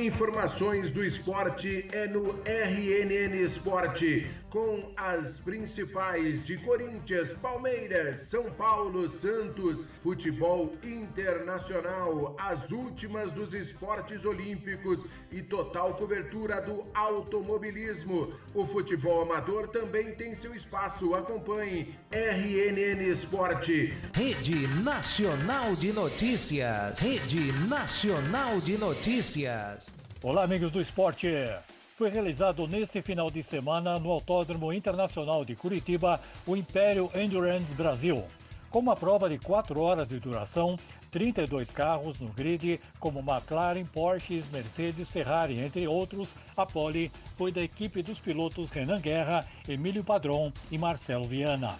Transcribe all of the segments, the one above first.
Informações do esporte é no RNN Esporte, com as principais de Corinthians, Palmeiras, São Paulo, Santos, futebol internacional, as últimas dos esportes olímpicos e total cobertura do automobilismo. O futebol amador também tem seu espaço. Acompanhe RNN Esporte. Rede Nacional de Notícias. Rede Nacional de Notícias. Olá, amigos do esporte. Foi realizado nesse final de semana no Autódromo Internacional de Curitiba o Império Endurance Brasil. Com uma prova de 4 horas de duração, 32 carros no grid, como McLaren, Porsche, Mercedes, Ferrari, entre outros, a pole foi da equipe dos pilotos Renan Guerra, Emílio Padron e Marcelo Viana.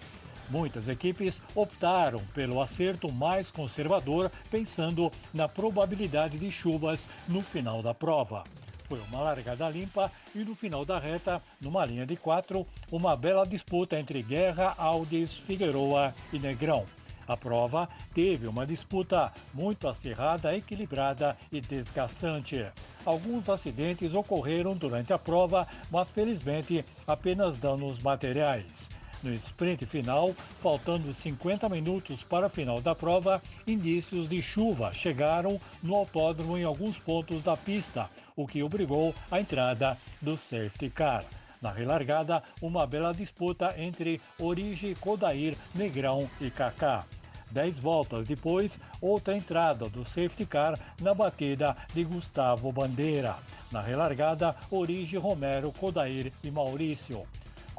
Muitas equipes optaram pelo acerto mais conservador, pensando na probabilidade de chuvas no final da prova. Foi uma largada limpa e no final da reta, numa linha de quatro, uma bela disputa entre Guerra, Aldis, Figueroa e Negrão. A prova teve uma disputa muito acirrada, equilibrada e desgastante. Alguns acidentes ocorreram durante a prova, mas felizmente apenas danos materiais. No sprint final, faltando 50 minutos para o final da prova, indícios de chuva chegaram no autódromo em alguns pontos da pista, o que obrigou a entrada do safety car. Na relargada, uma bela disputa entre Origi, Kodair, Negrão e Kaká. Dez voltas depois, outra entrada do safety car na batida de Gustavo Bandeira. Na relargada, Origi, Romero, Kodair e Maurício.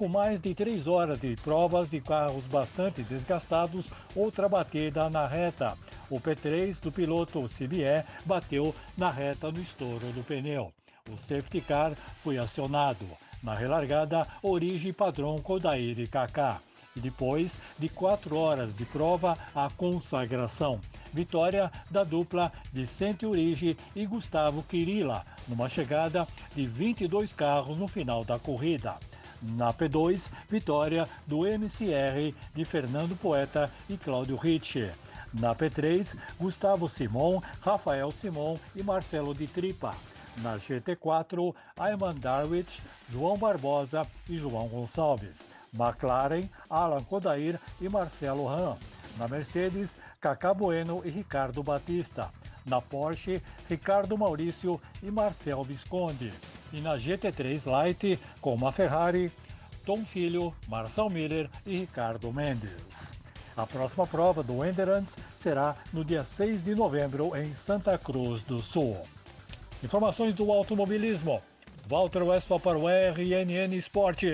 Com mais de três horas de provas e carros bastante desgastados, outra batida na reta. O P3 do piloto CBE bateu na reta no estouro do pneu. O safety car foi acionado. Na relargada, Origem Padrão Kodair e Kaká. E depois de quatro horas de prova, a consagração. Vitória da dupla Vicente Urige e Gustavo Quirila, numa chegada de 22 carros no final da corrida. Na P2, vitória do MCR de Fernando Poeta e Cláudio Ritchie. Na P3, Gustavo Simon, Rafael Simon e Marcelo de Tripa. Na GT4, Ayman Darwich, João Barbosa e João Gonçalves. McLaren, Alan Kodair e Marcelo Ram. Na Mercedes, Cacá Bueno e Ricardo Batista. Na Porsche, Ricardo Maurício e Marcel Visconde e na GT3 Light com uma Ferrari, Tom Filho, Marcel Miller e Ricardo Mendes. A próxima prova do Endurance será no dia 6 de novembro em Santa Cruz do Sul. Informações do automobilismo. Walter Westphal para o RNN Esporte.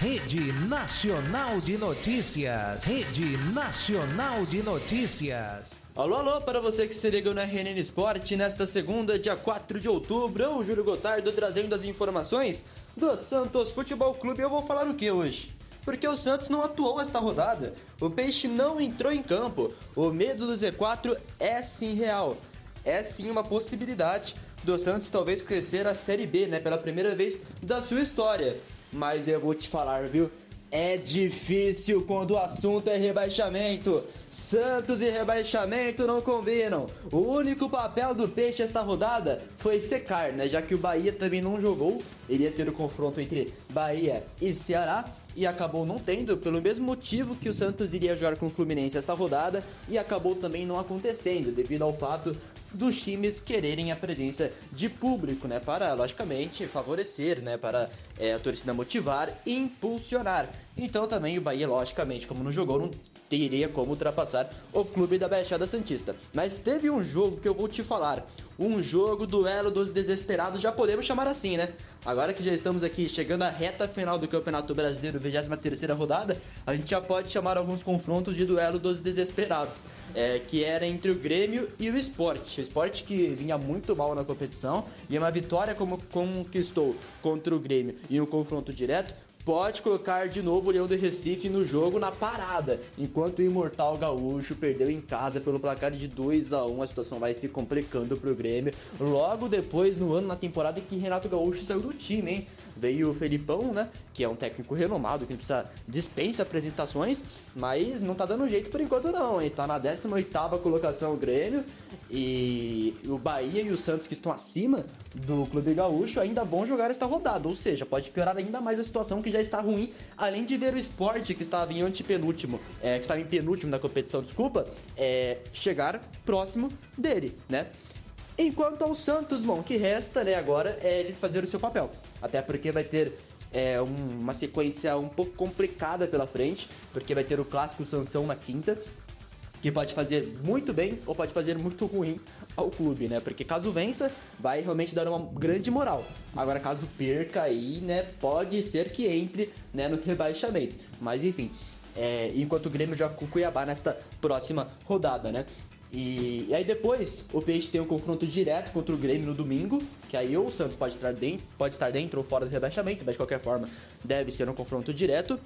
Rede Nacional de Notícias. Rede Nacional de Notícias. Alô, alô, para você que se liga no RNN Esporte, nesta segunda, dia 4 de outubro, eu, Júlio Gotardo, trazendo as informações do Santos Futebol Clube. Eu vou falar o que hoje? Porque o Santos não atuou esta rodada, o Peixe não entrou em campo, o medo do Z4 é sim real, é sim uma possibilidade do Santos talvez crescer a Série B, né, pela primeira vez da sua história. Mas eu vou te falar, viu? É difícil quando o assunto é rebaixamento. Santos e rebaixamento não combinam. O único papel do Peixe esta rodada foi secar, né? Já que o Bahia também não jogou. Iria ter o confronto entre Bahia e Ceará e acabou não tendo, pelo mesmo motivo que o Santos iria jogar com o Fluminense esta rodada e acabou também não acontecendo, devido ao fato dos times quererem a presença de público, né? Para, logicamente, favorecer, né? Para é, a torcida motivar e impulsionar. Então também o Bahia, logicamente, como não jogou, não teria como ultrapassar o clube da Baixada Santista. Mas teve um jogo que eu vou te falar. Um jogo duelo dos desesperados, já podemos chamar assim, né? Agora que já estamos aqui chegando à reta final do Campeonato Brasileiro, 23 rodada, a gente já pode chamar alguns confrontos de duelo dos desesperados, é, que era entre o Grêmio e o Esporte. O Esporte que vinha muito mal na competição e uma vitória como conquistou contra o Grêmio e um confronto direto pode colocar de novo o Leão do Recife no jogo na parada, enquanto o Imortal Gaúcho perdeu em casa pelo placar de 2 a 1 a situação vai se complicando pro Grêmio. Logo depois, no ano, na temporada que Renato Gaúcho saiu do time, hein? Veio o Felipão, né? que é um técnico renomado, que precisa dispensa apresentações, mas não tá dando jeito por enquanto não, hein? Tá na 18ª colocação o Grêmio e o Bahia e o Santos que estão acima do Clube Gaúcho ainda vão jogar esta rodada, ou seja, pode piorar ainda mais a situação que já está ruim, além de ver o esporte que estava em antepenúltimo, é, que estava em penúltimo na competição, desculpa, é, chegar próximo dele, né? Enquanto ao Santos, bom, o que resta, né, agora é ele fazer o seu papel. Até porque vai ter é um, uma sequência um pouco complicada pela frente, porque vai ter o clássico Sansão na quinta, que pode fazer muito bem ou pode fazer muito ruim ao clube, né? Porque caso vença, vai realmente dar uma grande moral. Agora, caso perca aí, né, pode ser que entre né, no rebaixamento. Mas enfim, é, enquanto o Grêmio joga com o Cuiabá nesta próxima rodada, né? E, e, aí depois o Peixe tem um confronto direto contra o Grêmio no domingo, que aí ou o Santos pode estar dentro, pode estar dentro ou fora do rebaixamento, mas de qualquer forma deve ser um confronto direto.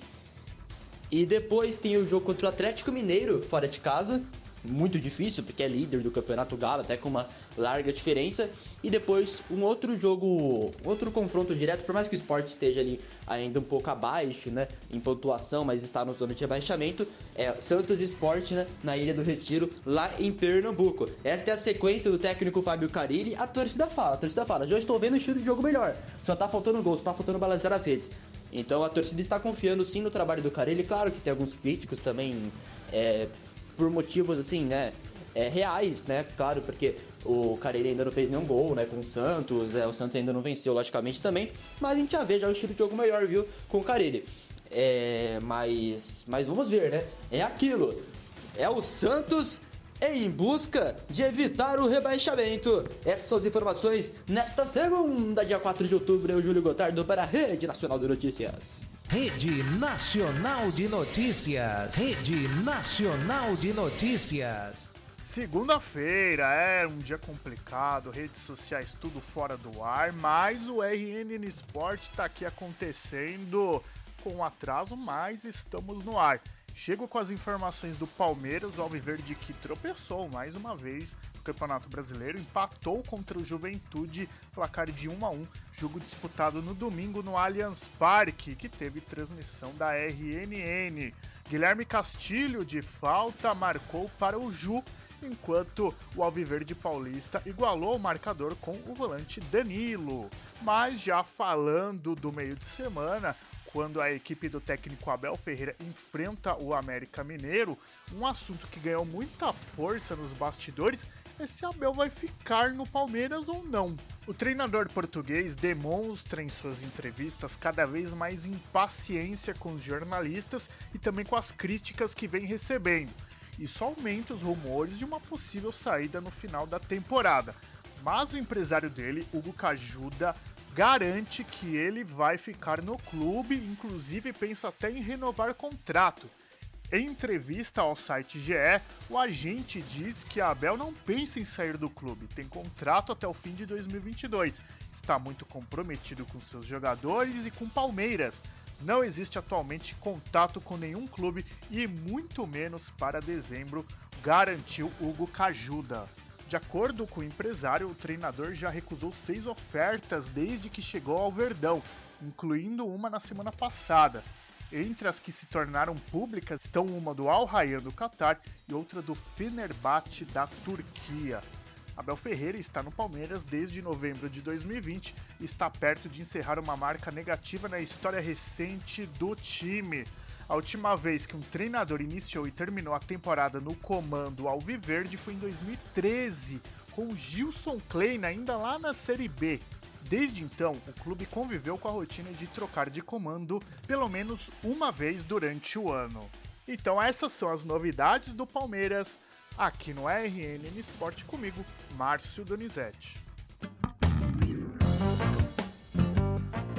E depois tem o jogo contra o Atlético Mineiro fora de casa, muito difícil, porque é líder do Campeonato Galo, até com uma larga diferença. E depois um outro jogo, outro confronto direto, por mais que o esporte esteja ali ainda um pouco abaixo, né, em pontuação, mas está no zona de rebaixamento, é Santos Esporte, né, na Ilha do Retiro, lá em Pernambuco. Esta é a sequência do técnico Fábio Carilli. A torcida fala, a torcida fala, já estou vendo o estilo de jogo melhor, só tá faltando gol, só tá faltando balançar as redes. Então a torcida está confiando sim no trabalho do Carilli, claro que tem alguns críticos também é, por motivos assim, né? É, reais, né? Claro, porque o Carilli ainda não fez nenhum gol, né? Com o Santos, é, o Santos ainda não venceu, logicamente, também. Mas a gente já vê já o estilo de jogo melhor, viu? Com o Carilli. É, mas, mas vamos ver, né? É aquilo. É o Santos em busca de evitar o rebaixamento. Essas são as informações nesta segunda, dia 4 de outubro. Eu, Júlio Gotardo, para a Rede Nacional de Notícias. Rede Nacional de Notícias. Rede Nacional de Notícias. Segunda-feira é um dia complicado, redes sociais tudo fora do ar, mas o RNN Sport está aqui acontecendo com atraso, mas estamos no ar. Chego com as informações do Palmeiras, o Alviverde que tropeçou mais uma vez no Campeonato Brasileiro, empatou contra o Juventude, placar de 1 a 1, jogo disputado no domingo no Allianz Parque, que teve transmissão da RNN. Guilherme Castilho de falta marcou para o Ju, enquanto o Alviverde Paulista igualou o marcador com o volante Danilo. Mas já falando do meio de semana, quando a equipe do técnico Abel Ferreira enfrenta o América Mineiro, um assunto que ganhou muita força nos bastidores é se Abel vai ficar no Palmeiras ou não. O treinador português demonstra em suas entrevistas cada vez mais impaciência com os jornalistas e também com as críticas que vem recebendo. Isso aumenta os rumores de uma possível saída no final da temporada. Mas o empresário dele, Hugo Cajuda, garante que ele vai ficar no clube, inclusive pensa até em renovar contrato. Em entrevista ao site GE, o agente diz que Abel não pensa em sair do clube, tem contrato até o fim de 2022, está muito comprometido com seus jogadores e com Palmeiras. Não existe atualmente contato com nenhum clube e muito menos para dezembro, garantiu Hugo Cajuda. De acordo com o empresário, o treinador já recusou seis ofertas desde que chegou ao Verdão, incluindo uma na semana passada. Entre as que se tornaram públicas estão uma do Al Rayyan do Catar e outra do Fenerbahçe da Turquia. Abel Ferreira está no Palmeiras desde novembro de 2020 e está perto de encerrar uma marca negativa na história recente do time. A última vez que um treinador iniciou e terminou a temporada no comando Alviverde foi em 2013, com Gilson Klein ainda lá na Série B. Desde então, o clube conviveu com a rotina de trocar de comando pelo menos uma vez durante o ano. Então essas são as novidades do Palmeiras aqui no RNN Esporte comigo, Márcio Donizete.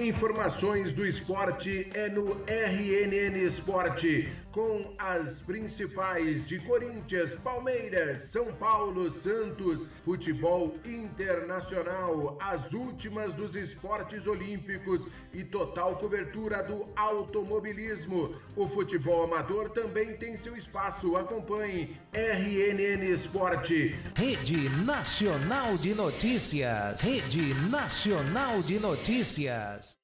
Informações do esporte é no RNN Esporte, com as principais de Corinthians, Palmeiras, São Paulo, Santos, futebol internacional, as últimas dos esportes olímpicos e total cobertura do automobilismo. O futebol amador também tem seu espaço. Acompanhe RNN Esporte. Rede Nacional de Notícias. Rede Nacional de Notícias.